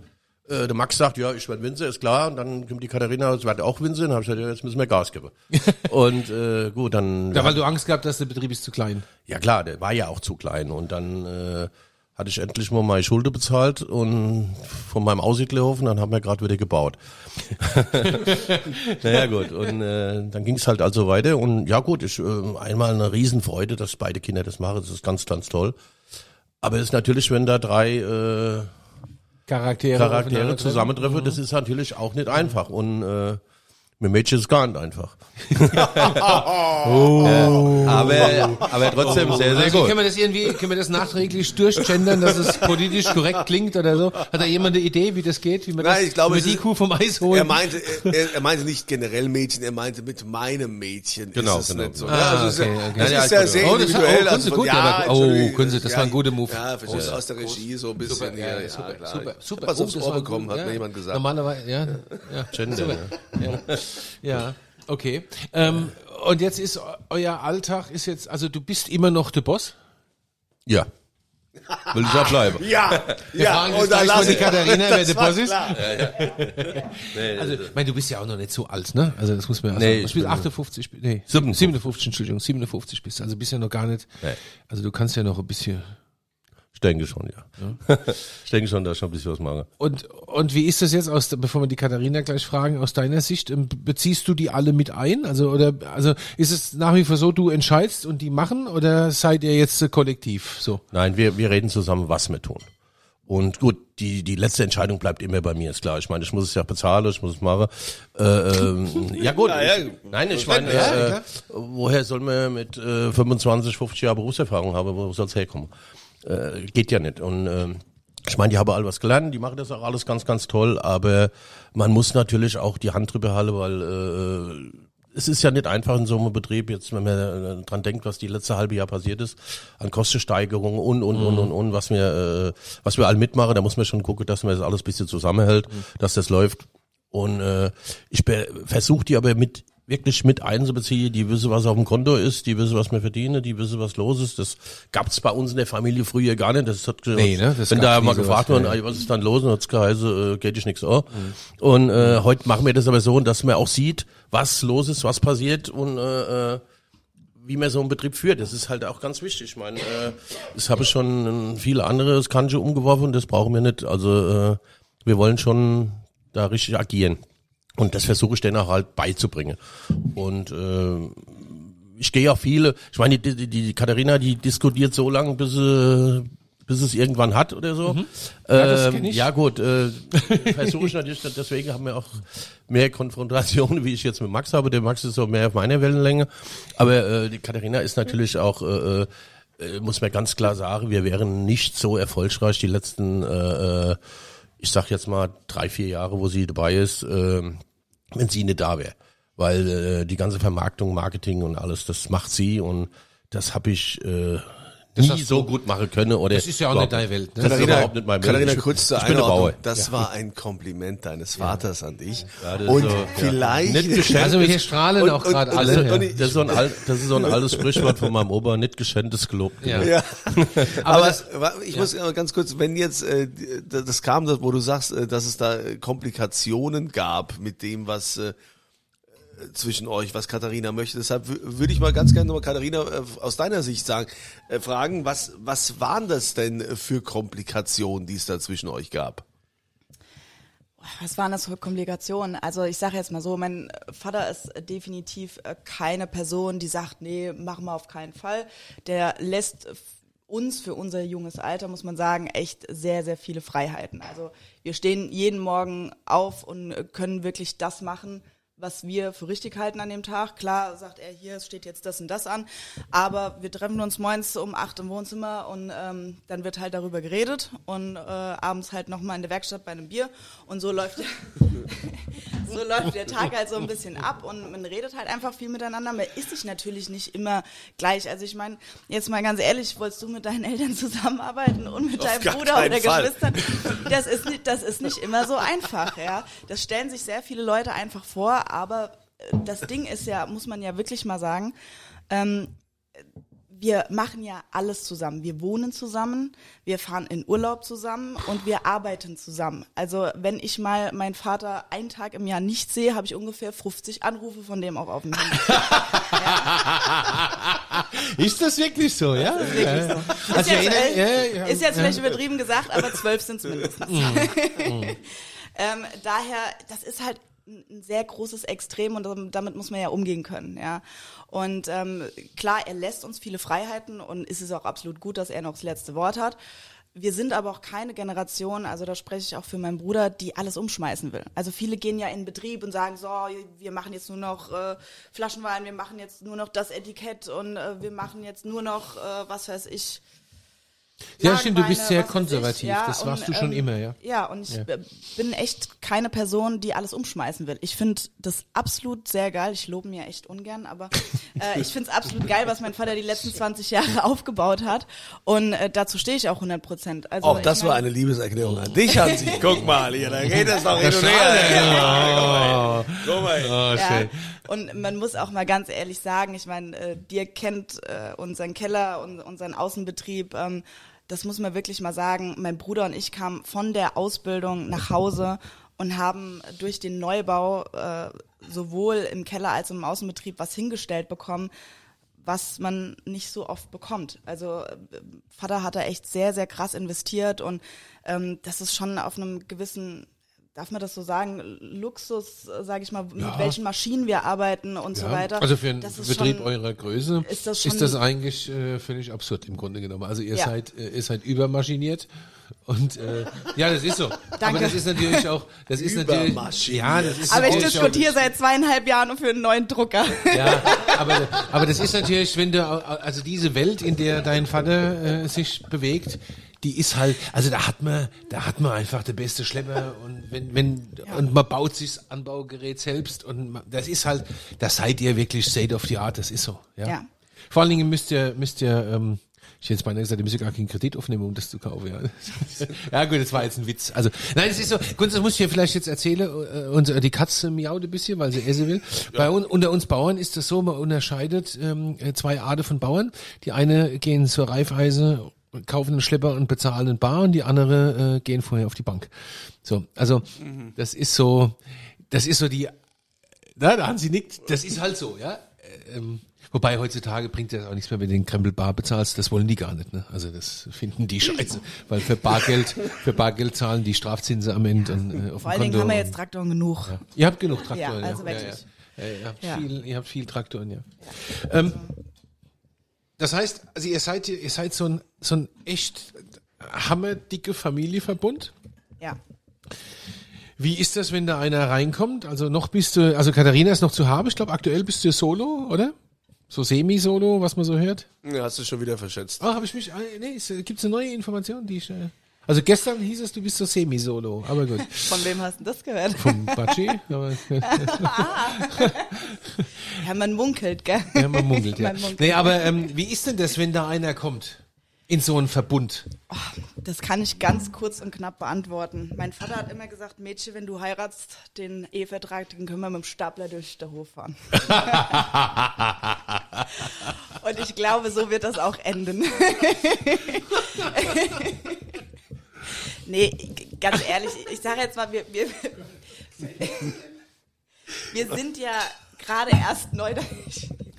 äh, der Max sagt, ja, ich werde Winzer, ist klar. Und dann kommt die Katharina, es wird auch Winzer. Und dann habe ich gesagt, ja, jetzt müssen wir Gas geben. und äh, gut, dann... Ja, weil du Angst gehabt hast, der Betrieb ist zu klein. Ja klar, der war ja auch zu klein. Und dann äh, hatte ich endlich mal meine Schulde bezahlt und von meinem Aussiedlerhof und dann haben wir gerade wieder gebaut. naja gut, und äh, dann ging es halt also weiter. Und ja gut, ich, äh, einmal eine Riesenfreude, dass beide Kinder das machen. Das ist ganz, ganz toll. Aber es ist natürlich, wenn da drei äh, Charaktere, Charaktere zusammentreffen, das ist natürlich auch nicht einfach. Und äh, mit Mädchen ist es gar nicht einfach. Oh. aber, aber trotzdem sehr, sehr Also gut. können wir das irgendwie, können wir das nachträglich durchgendern, dass es politisch korrekt klingt oder so? Hat da jemand eine Idee, wie das geht, wie man Nein, das, ich glaube, die ist- Kuh vom Eis holen? Er meinte, er, er meinte nicht generell Mädchen, er meinte mit meinem Mädchen Genau, ist es genau. nicht so. Ah, ja, also ist okay, ja- okay. Das Ja, ist ja, ja sehr oh, das- individuell. oh, also gut, ja, aber- oh, Entschuldigung, Kunze, das war ein guter Move. Ja, Oh, aus der Regie so ein bisschen. Super, ja, ja, super, super, Ich super. hab was Oh, aufs das Ohr bekommen, gut, hat ja. mir jemand gesagt. Normalerweise, ja, ja. Gender, Super. Ja, ja. okay. Ähm, und jetzt ist eu- euer Alltag ist jetzt, also du bist immer noch der Boss? Ja. Will ich auch bleiben. Ja, Wir ja, fragen jetzt gleich mal die Katharina, wer das der war Boss ist. klar. Also, ich meine, du bist ja auch noch nicht so alt, ne? Also, das muss man ja Nee, sagen. ich Du bist bin- 58, nee, 57. 57, Entschuldigung, 57 bist du. Also, bist ja noch gar nicht, Nee. also du kannst ja noch ein bisschen. Ich denke schon, ja. ich denke schon, dass ich schon ein bisschen was mache. Und, und wie ist das jetzt aus, bevor wir die Katharina gleich fragen, aus deiner Sicht, ähm, beziehst du die alle mit ein? Also, oder, also, ist es nach wie vor so, du entscheidest und die machen, oder seid ihr jetzt äh, kollektiv, so? Nein, wir, wir reden zusammen, was wir tun. Und gut, die, die letzte Entscheidung bleibt immer bei mir, ist klar. Ich meine, ich muss es ja bezahlen, ich muss es machen. Äh, ähm, ja gut, Ja, ja. nein, ich meine, Ja, äh, woher soll man mit äh, 25, 50 Jahren Berufserfahrung haben, wo soll es herkommen? Äh, geht ja nicht. Und ähm, ich meine, die haben alle was gelernt, die machen das auch alles ganz, ganz toll, aber man muss natürlich auch die Hand drüber halten, weil äh, es ist ja nicht einfach in so einem Betrieb, jetzt wenn man äh, dran denkt, was die letzte halbe Jahr passiert ist, an Kostensteigerungen und, und, und, und, und, was wir, äh, was wir alle mitmachen, da muss man schon gucken, dass man das alles ein bisschen zusammenhält, dass das läuft. Und äh, ich versuche die aber mit wirklich mit einzubeziehen, die wissen, was auf dem Konto ist, die wissen, was wir verdienen, die wissen, was los ist. Das gab's bei uns in der Familie früher gar nicht. Das hat, Nee, ne? Das wenn da mal gefragt wurde, ja. "Ey, was ist dann los, und hat's geheißen, äh, geht dich nichts an. Und äh, heute machen wir das aber so, dass man auch sieht, was los ist, was passiert und äh, äh, wie man so einen Betrieb führt. Das ist halt auch ganz wichtig. Ich meine, äh, das habe ich schon viele andere Skanje umgeworfen das brauchen wir nicht. Also äh, wir wollen schon da richtig agieren. Und das versuche ich denen auch halt beizubringen. Und äh, ich gehe auch viele, ich meine, die, die, die Katharina, die diskutiert so lange, bis sie bis es irgendwann hat oder so. Mhm. Ja, das Ähm, ja gut, äh, versuche ich natürlich, deswegen haben wir auch mehr Konfrontationen, wie ich jetzt mit Max habe. Der Max ist so mehr auf meiner Wellenlänge. Aber äh, die Katharina ist natürlich auch, äh, äh, muss man ganz klar sagen, wir wären nicht so erfolgreich die letzten, äh, äh, ich sag jetzt mal drei, vier Jahre, wo sie dabei ist, äh, wenn sie nicht da wäre. Weil äh, die ganze Vermarktung, Marketing und alles, das macht sie und das habe ich äh, nie hast so gut machen können. Oder Das ist ja auch überhaupt nicht deine Welt, ne? Das ist Katharina, überhaupt nicht mein Welt. Katharina Ich- kurz zur Einordnung. Bauer. Das war ein Kompliment deines Vaters an dich. das ist und so, ja. vielleicht... Nicht geschenkt. Also wir hier strahlen Und- auch gerade alle. und- ja. und Das ist, so ein alt, das ist so ein altes Sprichwort von meinem Opa, nicht geschenkt, gelobt. Ja. Ja. Aber Aber, das- ich muss aber ganz kurz, wenn jetzt äh, das kam, wo du sagst, äh, dass es da Komplikationen gab mit dem, was äh, zwischen euch, was Katharina möchte. Deshalb wü- würde ich mal ganz gerne nochmal Katharina äh, aus deiner Sicht sagen, äh, fragen, was was waren das denn für Komplikationen, die es da zwischen euch gab? Was waren das für Komplikationen? Also ich sage jetzt mal so, mein Vater ist definitiv äh, keine Person, die sagt, nee, machen wir auf keinen Fall. Der lässt uns für unser junges Alter, muss man sagen, echt sehr, sehr viele Freiheiten. Also wir stehen jeden Morgen auf und können wirklich das machen, was wir für richtig halten an dem Tag. Klar sagt er, hier steht jetzt das und das an, aber wir treffen uns morgens um acht im Wohnzimmer und ähm, dann wird halt darüber geredet und äh, abends halt nochmal in der Werkstatt bei einem Bier und so läuft so läuft der Tag halt so ein bisschen ab und man redet halt einfach viel miteinander. Man ist sich natürlich nicht immer gleich. Also ich meine, jetzt mal ganz ehrlich, wolltest du mit deinen Eltern zusammenarbeiten und mit Auf deinem Bruder oder Fall. Geschwistern? Das ist nicht, das ist nicht immer so einfach, ja. Das stellen sich sehr viele Leute einfach vor, aber äh, das Ding ist ja, muss man ja wirklich mal sagen, ähm, wir machen ja alles zusammen. Wir wohnen zusammen, wir fahren in Urlaub zusammen und wir arbeiten zusammen. Also wenn ich mal meinen Vater einen Tag im Jahr nicht sehe, habe ich ungefähr 50 Anrufe von dem auch auf dem Handy. Ist das wirklich so, ja? Ist wirklich so. Also ist, jetzt, äh, ja, ja, ist jetzt ja. vielleicht übertrieben gesagt, aber zwölf sind es mindestens. ähm, daher, das ist halt ein sehr großes Extrem und dam- damit muss man ja umgehen können, ja. Und ähm, klar, er lässt uns viele Freiheiten und es ist auch absolut gut, dass er noch das letzte Wort hat. Wir sind aber auch keine Generation, also da spreche ich auch für meinen Bruder, die alles umschmeißen will. Also viele gehen ja in Betrieb und sagen so, wir machen jetzt nur noch äh, Flaschenwein, wir machen jetzt nur noch das Etikett und äh, wir machen jetzt nur noch, äh, was weiß ich, Ja, stimmt, du bist sehr konservativ. ich, ja, das warst und, du schon ähm, immer, ja. Ja, und ich Ja. bin echt keine Person, die alles umschmeißen will. Ich finde das absolut sehr geil. Ich lobe mir echt ungern, aber äh, ich finde es absolut geil, was mein Vater die letzten 20 Jahre aufgebaut hat. Und äh, dazu stehe ich auch 100 Prozent. Also, Auch das war mein, eine Liebeserklärung an dich, Hansi. Guck mal, hier, da geht es doch hin und her. Ja. Guck mal. Oh, Ja, schön. Und man muss auch mal ganz ehrlich sagen, ich meine, äh, dir kennt äh, unseren Keller und unseren Außenbetrieb. Ähm, das muss man wirklich mal sagen. Mein Bruder und ich kamen von der Ausbildung nach Hause und haben durch den Neubau äh, sowohl im Keller als auch im Außenbetrieb was hingestellt bekommen, was man nicht so oft bekommt. Also äh, Vater hat da echt sehr, sehr krass investiert und ähm, das ist schon auf einem gewissen, darf man das so sagen, Luxus, sage ich mal, mit Ja. welchen Maschinen wir arbeiten und so Ja, weiter. Also für einen Das ist Betrieb schon- eurer Größe ist das schon- eigentlich äh, völlig absurd im Grunde genommen. Also ihr Ja. seid äh, ihr seid übermaschiniert und äh, ja, das ist so. Aber Danke. das ist natürlich auch, das ist natürlich, ja, das ist Aber ich diskutiere seit zweieinhalb Jahren für einen neuen Drucker. Ja, aber, aber das ist natürlich, wenn du, also diese Welt, in der dein Vater äh, sich bewegt, die ist halt, also da hat man, da hat man einfach der beste Schlepper und wenn, wenn, und man baut sich das Anbaugerät selbst und man, das ist halt, da seid ihr wirklich state of the art, das ist so, ja. Ja. Vor allen Dingen müsst ihr, müsst ihr, ähm, ich hätte jetzt beinahe gesagt, ihr müsst ja gar keinen Kredit aufnehmen, um das zu kaufen, ja. ja gut, das war jetzt ein Witz. Also, nein, es ist so, Kunst, das muss ich dir vielleicht jetzt erzählen, äh, und äh, die Katze miaut ein bisschen, weil sie essen will. Bei uns, unter uns Bauern ist das so, man unterscheidet ähm, äh, zwei Arten von Bauern. Die eine gehen zur Reifeise, kaufen einen Schlepper und bezahlen einen Bar und die andere äh, gehen vorher auf die Bank. So, also, das ist so, das ist so die, na, da haben sie nickt, das ist halt so, ja. Ähm, wobei heutzutage bringt das auch nichts mehr, wenn du den Krempel bar bezahlst, das wollen die gar nicht, ne? Also das finden die scheiße, weil für Bargeld, für Bargeld zahlen die Strafzinse am Ende und, äh, auf Vor allen Dingen Konto. haben wir jetzt Traktoren genug. Ihr habt genug Traktoren, Ja, also ja. wirklich. Ja, ja. Ja, ihr, habt Ja. Viel, ihr habt viel Traktoren, ja. Ähm, das heißt, also ihr seid, ihr seid so ein, so ein echt hammerdicke Familienverbund. Ja. Wie ist das, wenn da einer reinkommt? Also noch bist du, also Katharina ist noch zu haben. Ich glaube, aktuell bist du solo, oder? So semi-solo, was man so hört. Ja, hast du schon wieder verschätzt. Ah, habe ich mich, ah, nee, äh, gibt's eine neue Information, die ich, äh, also gestern hieß es, du bist so semi-solo, aber gut. Von wem hast du das gehört? Vom Batschi, aber, Ja, man munkelt, gell? ja, man munkelt, ja. Man munkelt. Nee, aber ähm, wie ist denn das, wenn da einer kommt? In so einen Verbund. Das kann ich ganz kurz und knapp beantworten. Mein Vater hat immer gesagt, Mädchen, wenn du heiratst, den Ehevertrag, den können wir mit dem Stapler durch den Hof fahren. und ich glaube, so wird das auch enden. Nee, ganz ehrlich, ich sage jetzt mal, wir, wir, wir sind ja gerade erst neu da.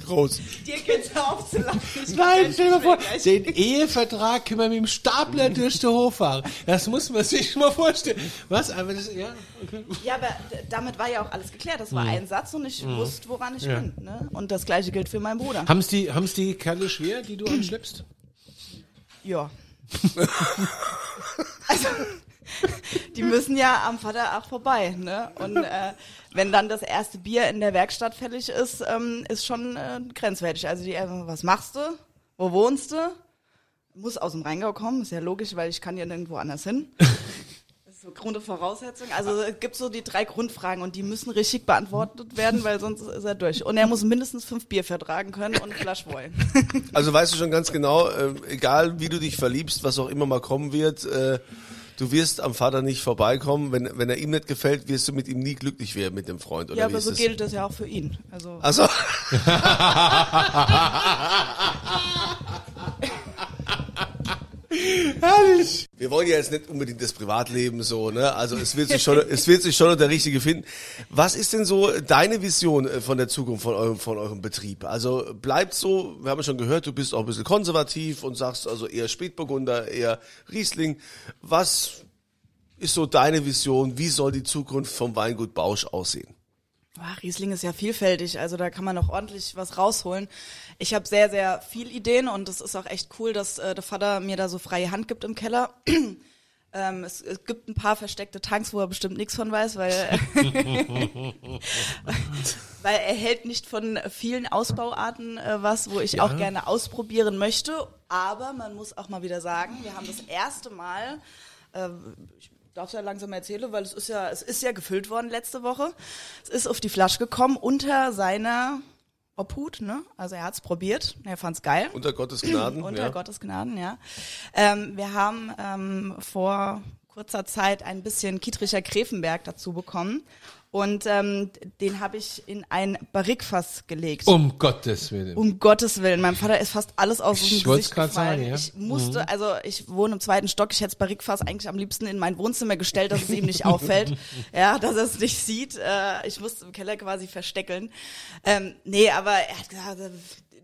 Groß. Dir geht's aufzulachen. Nein, stell dir vor, den Ehevertrag können wir mit dem Stapler durch den Hof fahren. Das muss man sich mal vorstellen. Was? Aber das, ja, okay. Ja, aber damit war ja auch alles geklärt. Das war ein Satz und ich wusste, woran ich Mhm. Ja. bin. Ne? Und das gleiche gilt für meinen Bruder. Haben's die, haben's die Kerle schwer, die du anschleppst? Ja. also, die müssen ja am Vater auch vorbei, ne? Und äh, wenn dann das erste Bier in der Werkstatt fällig ist, ähm, ist schon äh, grenzwertig. Also die, was machst du? Wo wohnst du? Muss aus dem Rheingau kommen, ist ja logisch, weil ich kann ja nirgendwo anders hin. So Grundvoraussetzung. Also es gibt so die drei Grundfragen und die müssen richtig beantwortet werden, weil sonst ist er durch. Und er muss mindestens fünf Bier vertragen können und eine Flasche wollen. Also weißt du schon ganz genau, äh, egal wie du dich verliebst, was auch immer mal kommen wird, äh, du wirst am Vater nicht vorbeikommen. Wenn, wenn er ihm nicht gefällt, wirst du mit ihm nie glücklich werden, mit dem Freund. Oder ja, aber so das? gilt das ja auch für ihn. Also Also, Herrlich. wir wollen ja jetzt nicht unbedingt das Privatleben so, ne? Also es wird sich schon, es wird sich schon der Richtige finden. Was ist denn so deine Vision äh, von der Zukunft von eurem, von eurem Betrieb? Also bleibt so, wir haben schon gehört, du bist auch ein bisschen konservativ und sagst also eher Spätburgunder, eher Riesling. Was ist so deine Vision? Wie soll die Zukunft vom Weingut Bausch aussehen? Ah, Riesling ist ja vielfältig, also da kann man noch ordentlich was rausholen. Ich habe sehr, sehr viel Ideen und es ist auch echt cool, dass äh, der Vater mir da so freie Hand gibt im Keller. ähm, es, es gibt ein paar versteckte Tanks, wo er bestimmt nichts von weiß, weil, weil er hält nicht von vielen Ausbauarten äh, was, wo ich auch gerne ausprobieren möchte. Aber man muss auch mal wieder sagen, wir haben das erste Mal, äh, ich darf es ja langsam erzählen, weil es ist ja, es ist ja gefüllt worden letzte Woche. Es ist auf die Flasche gekommen unter seiner Obhut, ne? Also er hat's probiert, er fand's geil. Unter Gottes Gnaden? Unter ja. Gottes Gnaden, ja. Ähm, wir haben ähm, vor kurzer Zeit ein bisschen Kietricher Gräfenberg dazu bekommen. Und ähm, den habe ich in ein Barrikfass gelegt. Um Gottes Willen. Um Gottes Willen, meinem Vater ist fast alles aus dem Gesicht gefallen. sagen, ja. Ich musste, also ich wohne im zweiten Stock, ich hätte das Barrikfass eigentlich am liebsten in mein Wohnzimmer gestellt, dass es ihm nicht auffällt, ja, dass er es nicht sieht. Äh, ich musste im Keller quasi versteckeln. Ähm, nee, aber er hat gesagt,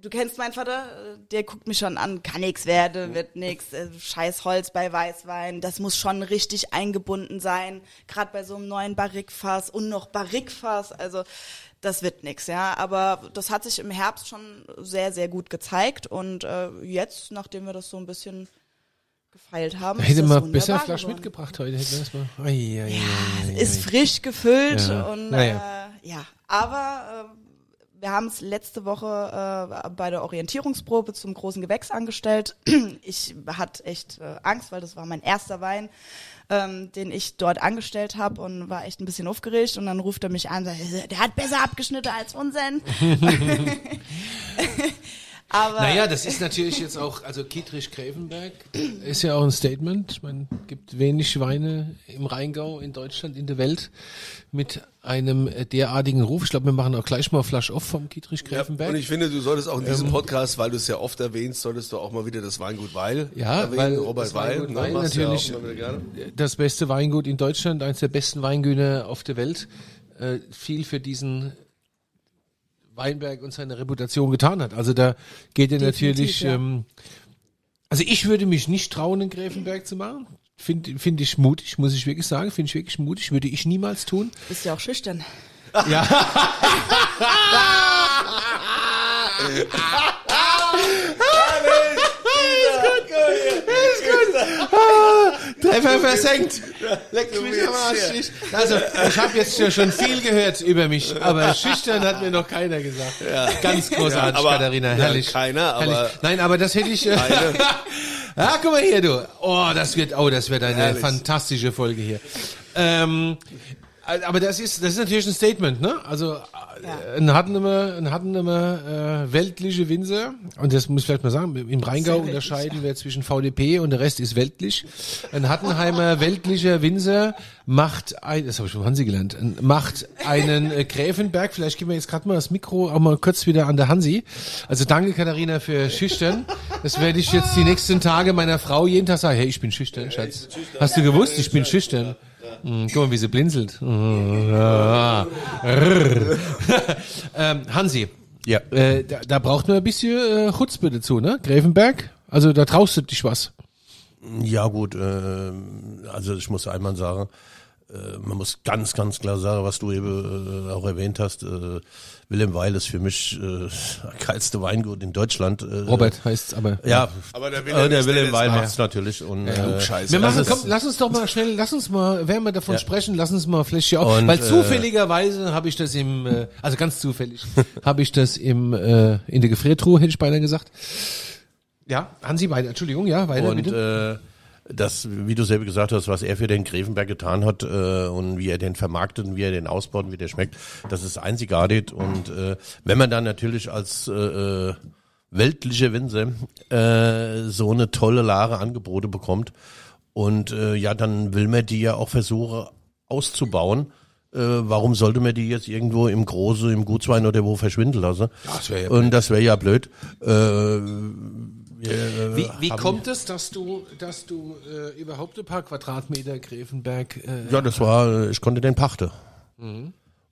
du kennst meinen Vater, äh, der guckt mich schon an, kann nix werden, wird nix, äh, scheiß Holz bei Weißwein, das muss schon richtig eingebunden sein, gerade bei so einem neuen Barrikfass und noch Barrikfass, also das wird nix, ja, aber das hat sich im Herbst schon sehr, sehr gut gezeigt und äh, jetzt, nachdem wir das so ein bisschen gefeilt haben, Hätte ist das mal wunderbar besser geworden. mitgebracht heute. Hätte das mal. Ai, ist frisch gefüllt Ja. und Naja. äh, ja, aber äh, wir haben es letzte Woche äh, bei der Orientierungsprobe zum großen Gewächs angestellt. Ich hatte echt äh, Angst, weil das war mein erster Wein, ähm, den ich dort angestellt habe und war echt ein bisschen aufgeregt. Und dann ruft er mich an, und sagt, der hat besser abgeschnitten als unseren. Aber Naja, das ist natürlich jetzt auch, also Kietrich-Gräfenberg ist ja auch ein Statement. Ich meine, gibt wenig Weine im Rheingau, in Deutschland, in der Welt mit einem derartigen Ruf. Ich glaube, wir machen auch gleich mal Flash off vom Ja, Kietrich-Gräfenberg. und ich finde, du solltest auch in diesem Podcast, weil du es ja oft erwähnst, solltest du auch mal wieder das Weingut Weil Ja, erwähnen. weil Robert das Weingut Weil, Weil ne, du natürlich ja das beste Weingut in Deutschland, eines der besten Weingüter auf der Welt, äh, viel für diesen Weinberg und seine Reputation getan hat. Also da geht er natürlich, ja. ähm, also ich würde mich nicht trauen, in Gräfenberg zu machen. Finde find ich mutig, muss ich wirklich sagen. Finde ich wirklich mutig. Würde ich niemals tun. bist ja auch schüchtern. Ja. Treffer versenkt. Leck mich am Arsch. Also, ich habe jetzt schon- viel gehört über mich, aber schüchtern hat mir noch keiner gesagt. Ganz großartig, Ja, aber- Katharina. ja, Herrlich. keiner, aber- Herrlich. Nein, aber das hätte ich. Äh, Keine. ja, guck mal hier, du. Oh, das wird, oh, das wird eine Herrlich. fantastische Folge hier. Ähm, aber das ist, das ist natürlich ein Statement, ne? Also äh, ein Hattenemer, ein Hattenemer äh, weltliche Winzer, und das muss ich vielleicht mal sagen, im Rheingau weltlich, unterscheiden wir zwischen VDP und der Rest ist weltlich. Ein Hattenheimer weltlicher Winzer macht ein, das habe ich von Hansi gelernt, macht einen äh, Gräfenberg, vielleicht geben wir jetzt gerade mal das Mikro auch mal kurz wieder an der Hansi. Also danke Katharina für schüchtern. Das werde ich jetzt die nächsten Tage meiner Frau jeden Tag sagen, hey, ich bin schüchtern, Schatz. Hast du gewusst, ich bin schüchtern? Hm, guck mal, wie sie blinzelt. Ah. ähm, Hansi, Ja. äh, da, da braucht man ein bisschen äh, Chutzpe dazu, ne? Gräfenberg, also da traust du dich was. Ja gut, äh, also ich muss einmal sagen, man muss ganz, ganz klar sagen, was du eben äh, auch erwähnt hast, äh, Wilhelm Weil ist für mich äh, geilste Weingut in Deutschland. Äh, Robert heißt aber. Ja, Aber der Wilhelm, äh, der Wilhelm Weil jetzt macht's natürlich. Und, äh, Klugscheißer. Wir machen, komm, lass uns doch mal schnell, lass uns mal, während wir davon Ja. sprechen, lass uns mal vielleicht hier auch, Und, weil äh, zufälligerweise habe ich das im, äh, also ganz zufällig, habe ich das im, äh, in der Gefriertruhe, hätte ich beinahe gesagt. Ja, Hansi weiter, Entschuldigung, ja, weiter Und bitte. äh, das, wie du selber gesagt hast, was er für den Grevenberg getan hat äh, und wie er den vermarktet und wie er den ausbaut und wie der schmeckt, das ist einzigartig. Und äh, wenn man dann natürlich als äh, äh, weltliche Winzer äh, so eine tolle Lare Angebote bekommt und äh, ja, dann will man die ja auch versuchen auszubauen. Äh, warum sollte man die jetzt irgendwo im Große, im Gutswein oder wo verschwinden lassen? das wär ja und das wäre ja blöd. Äh, Wie, wie kommt es, dass du, dass du äh, überhaupt ein paar Quadratmeter Grevenberg, äh, Ja, das war, ich konnte den pachten.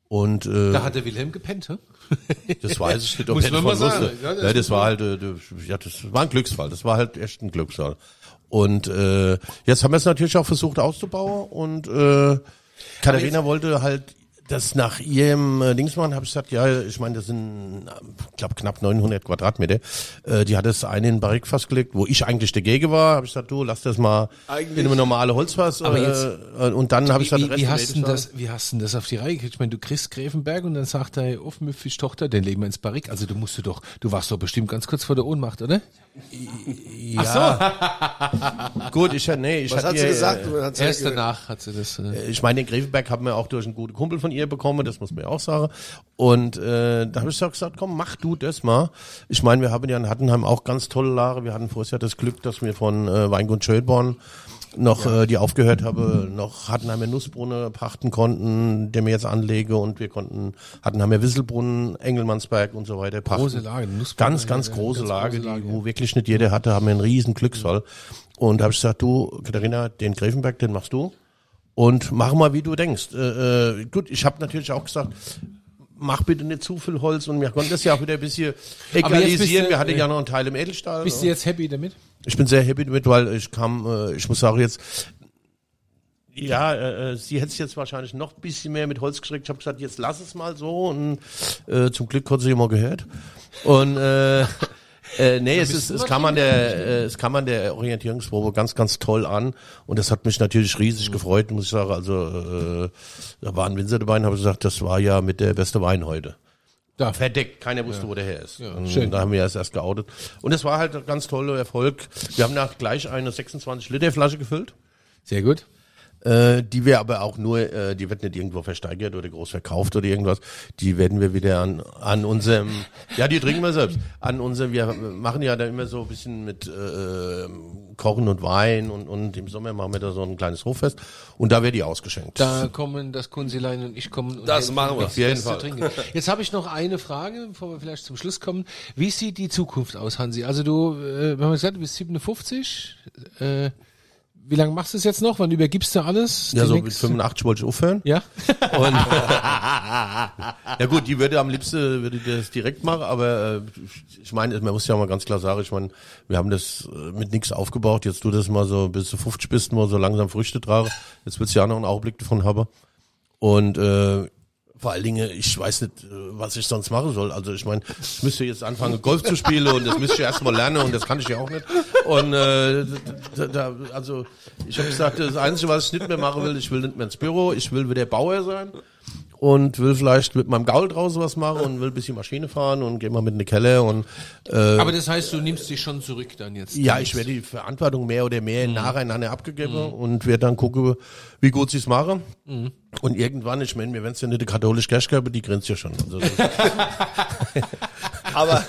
Und äh, da hat der Wilhelm gepennt, hä? das weiß ich nicht, ob er man davon wusste. Ja, das Ja, das war halt, äh, ja, das war ein Glücksfall. Das war halt echt ein Glücksfall. Und äh, jetzt haben wir es natürlich auch versucht auszubauen und äh, Katharina wollte halt das nach ihrem äh, Dings machen, habe ich gesagt, ja, ich meine, das sind, ich glaube, knapp 900 Quadratmeter. Äh, die hat das eine in Barrik festgelegt, wo ich eigentlich dagegen war. Habe ich gesagt, du, lass das mal Eigentlich- in eine normale Holzfass. Aber äh, jetzt- äh, und dann habe ich Wie, gesagt, wie, wie, hast denn das, wie hast denn das auf die Reihe gekriegt? Ich meine, du kriegst Grevenberg und dann sagt deine aufmüpfige Tochter, den legen wir ins Barrik. Also du musst du doch, du warst doch bestimmt ganz kurz vor der Ohnmacht, oder? Ja. Gut, ich nee, ich Was hatte hat sie ihr, gesagt? äh, Hat sie Erst danach hat sie das. Äh, Ich meine, den Grevenberg haben wir auch durch einen guten Kumpel von ihr bekommen, das muss man ja auch sagen. Und äh, da habe ich gesagt, komm, mach du das mal. Ich meine, wir haben ja in Hattenheim auch ganz tolle Lage. Wir hatten vorher das Glück, dass wir von äh, Weingut Schönborn noch, äh, die aufgehört habe, noch Hattenheimer Nussbrunnen pachten konnten, den wir jetzt anlege und wir konnten Hattenheimer Wisselbrunnen, Engelmannsberg und so weiter pachten. Große Lage, Nussbrunnen, Ganz, ganz ja, große ganz Lage, große Lage, die, wo wirklich nicht jeder hatte, haben wir einen riesen Glücksfall. Und da habe ich gesagt, du, Katharina, den Grevenberg, den machst du. Und mach mal, wie du denkst. Äh, äh, gut, ich habe natürlich auch gesagt, mach bitte nicht zu viel Holz und wir konnten das ja auch wieder ein bisschen egalisieren. wir hatten ja noch einen Teil im Edelstahl. bist du jetzt happy damit? Ich bin sehr happy damit, weil ich kam, äh, ich muss sagen jetzt, ja, äh, äh, sie hätte es jetzt wahrscheinlich noch ein bisschen mehr mit Holz geschreckt. Ich habe gesagt, jetzt lass es mal so und äh, zum Glück hat sie immer gehört. Und äh, äh, nee, es ist, es kam an der, äh, es kam an der Orientierungsprobe ganz, ganz toll an und das hat mich natürlich riesig Mhm. gefreut, muss ich sagen. Also äh, da war ein Winzer dabei und habe gesagt, das war ja mit der beste Wein heute. Da. Verdeckt, keiner wusste, wo der her ist. und schön. Da haben wir erst erst geoutet. Und es war halt ein ganz toller Erfolg. Wir haben nach gleich eine 26 Liter Flasche gefüllt. Sehr gut. Äh, die wir aber auch nur, äh, die wird nicht irgendwo versteigert oder groß verkauft oder irgendwas. Die werden wir wieder an, an unserem, ja, die trinken wir selbst. An unserem, wir machen ja da immer so ein bisschen mit äh, Kochen und Wein und, und im Sommer machen wir da so ein kleines Hoffest und da wird die ausgeschenkt. Da kommen das Kunzilein und ich kommen. Und Das machen wir. Auf jeden Fall. trinken. Jetzt habe ich noch eine Frage, bevor wir vielleicht zum Schluss kommen. Wie sieht die Zukunft aus, Hansi? Also du, äh, wir haben gesagt, du bist 57. Äh, wie lange machst du es jetzt noch? Wann übergibst du alles? ja, so mit nächste- 85 wollte ich aufhören. Ja? Und ja gut, die würde am liebsten würde das direkt machen, aber äh, ich meine, man muss ja mal ganz klar sagen, ich meine, wir haben das äh, mit nichts aufgebaut. Jetzt tu das mal so, bis du 50 bist, mal so langsam Früchte tragen. Jetzt willst du ja noch einen Augenblick davon haben. Und äh, vor allen Dingen, ich weiß nicht, äh, was ich sonst machen soll. Also ich meine, ich müsste jetzt anfangen, Golf zu spielen und das müsste ich erst mal lernen und das kann ich ja auch nicht. Und äh, da, da, also ich habe gesagt, das Einzige, was ich nicht mehr machen will, ich will nicht mehr ins Büro, ich will wieder Bauer sein und will vielleicht mit meinem Gaul draußen was machen und will ein bisschen Maschine fahren und geh mal mit in die Keller und äh, Aber das heißt, du nimmst dich schon zurück dann jetzt. ja, ich werde die Verantwortung mehr oder mehr Mhm. nacheinander abgegeben und werde dann gucken, wie gut sie es machen. Mhm. Und irgendwann, ich meine, wir werden es ja nicht die katholische Kirche geben, die grinst ja schon. Also, Aber,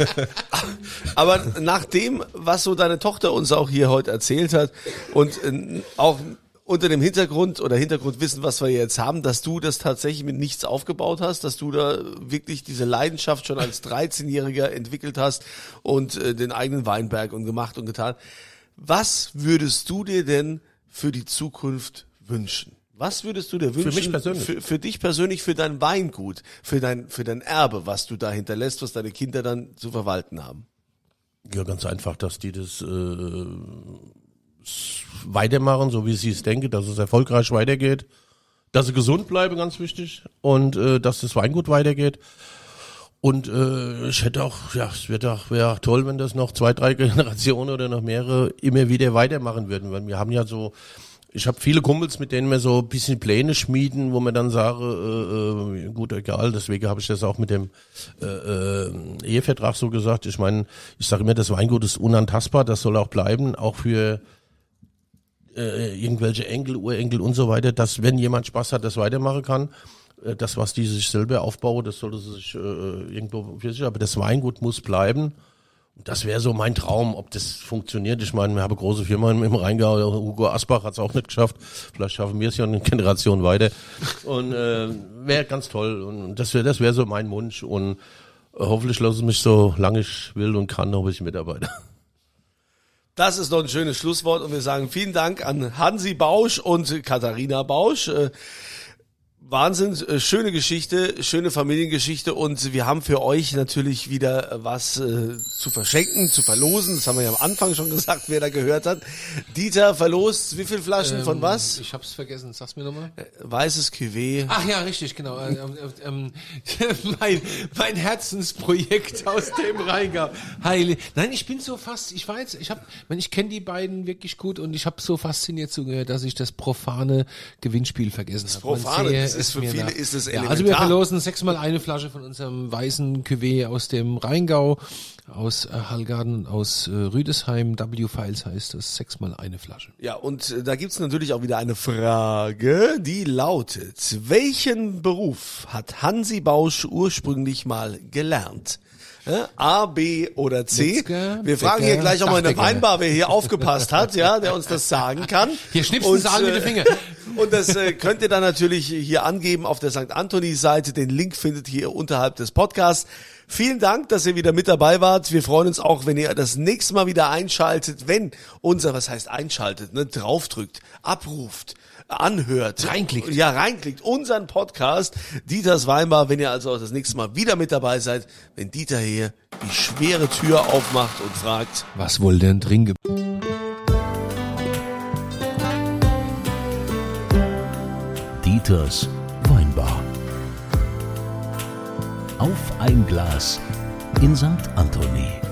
aber nach dem, was so deine Tochter uns auch hier heute erzählt hat und äh, auch unter dem Hintergrund oder Hintergrundwissen, was wir jetzt haben, dass du das tatsächlich mit nichts aufgebaut hast, dass du da wirklich diese Leidenschaft schon als 13-Jähriger entwickelt hast und äh, den eigenen Weinberg und gemacht und getan. Was würdest du dir denn für die Zukunft wünschen? Was würdest du dir wünschen? mich persönlich? Für, für dich persönlich, für dein Weingut, für dein, für dein Erbe, was du da hinterlässt, was deine Kinder dann zu verwalten haben. ja, ganz einfach, dass die das äh, weitermachen, so wie sie es denken, dass es erfolgreich weitergeht. dass sie gesund bleiben, ganz wichtig, und äh, dass das Weingut weitergeht. Und äh, ich hätte auch, ja, es wäre auch, wär auch toll, wenn das noch zwei, drei Generationen oder noch mehrere immer wieder weitermachen würden, weil wir haben ja so, ich habe viele Kumpels, mit denen wir so ein bisschen Pläne schmieden, wo man dann sage, äh, äh, gut, egal, deswegen habe ich das auch mit dem äh, äh, Ehevertrag so gesagt. Ich meine, ich sage immer, das Weingut ist unantastbar, das soll auch bleiben, auch für äh, irgendwelche Enkel, Urenkel und so weiter, dass wenn jemand Spaß hat, das weitermachen kann. Äh, Das, was die sich selber aufbauen, das sollte sich äh, irgendwo für sich, aber das Weingut muss bleiben. Das wäre so mein Traum, ob das funktioniert. Ich meine, wir haben große Firma im Rheingau, Hugo Asbach hat es auch nicht geschafft. Vielleicht schaffen wir es ja eine Generation weiter. Und äh, wäre ganz toll. Und das wäre das wäre so mein Wunsch. Und äh, hoffentlich lassen sie mich so lange ich will und kann, noch ein bisschen mitarbeiten. Das ist doch ein schönes Schlusswort und wir sagen vielen Dank an Hansi Bausch und Katharina Bausch. Äh, Wahnsinn, äh, schöne Geschichte, schöne Familiengeschichte und wir haben für euch natürlich wieder äh, was äh, zu verschenken, zu verlosen. Das haben wir ja am Anfang schon gesagt, wer da gehört hat. Dieter verlost wie viele Flaschen von Ähm, was? Ich hab's vergessen, sag's mir nochmal. Weißes Cuvée. Ach ja, richtig, genau. Äh, ähm, ähm, mein, mein Herzensprojekt aus dem Rheingau. Heile. Nein, ich bin so fast, ich weiß, ich hab, ich, kenne die beiden wirklich gut und ich habe so fasziniert zugehört, dass ich das profane Gewinnspiel vergessen habe. Profane, das ist für viele ist es ja, Also wir elementar. verlosen sechsmal eine Flasche von unserem weißen Cuvée aus dem Rheingau, aus äh, Hallgarten und aus äh, Rüdesheim. W-Files heißt das, sechsmal eine Flasche. Ja, und äh, da gibt's natürlich auch wieder eine Frage, die lautet, welchen Beruf hat Hansi Bausch ursprünglich mal gelernt? Äh, A, B oder C? Wir fragen hier gleich auch mal in der. Weinbar, wer hier aufgepasst hat, ja, der uns das sagen kann. Hier schnipsen sie alle mit den Fingern. Und das äh, könnt ihr dann natürlich hier angeben auf der St. Anthony-Seite. Den Link findet ihr unterhalb des Podcasts. Vielen Dank, dass ihr wieder mit dabei wart. Wir freuen uns auch, wenn ihr das nächste Mal wieder einschaltet, wenn unser, was heißt einschaltet, ne, draufdrückt, abruft, anhört. Reinklickt. Ja, reinklickt. Unseren Podcast, Dieters Weinbar, wenn ihr also auch das nächste Mal wieder mit dabei seid, wenn Dieter hier die schwere Tür aufmacht und fragt, Was wohl denn drin ge Dieters Weinbar. Auf ein Glas in St. Anthony.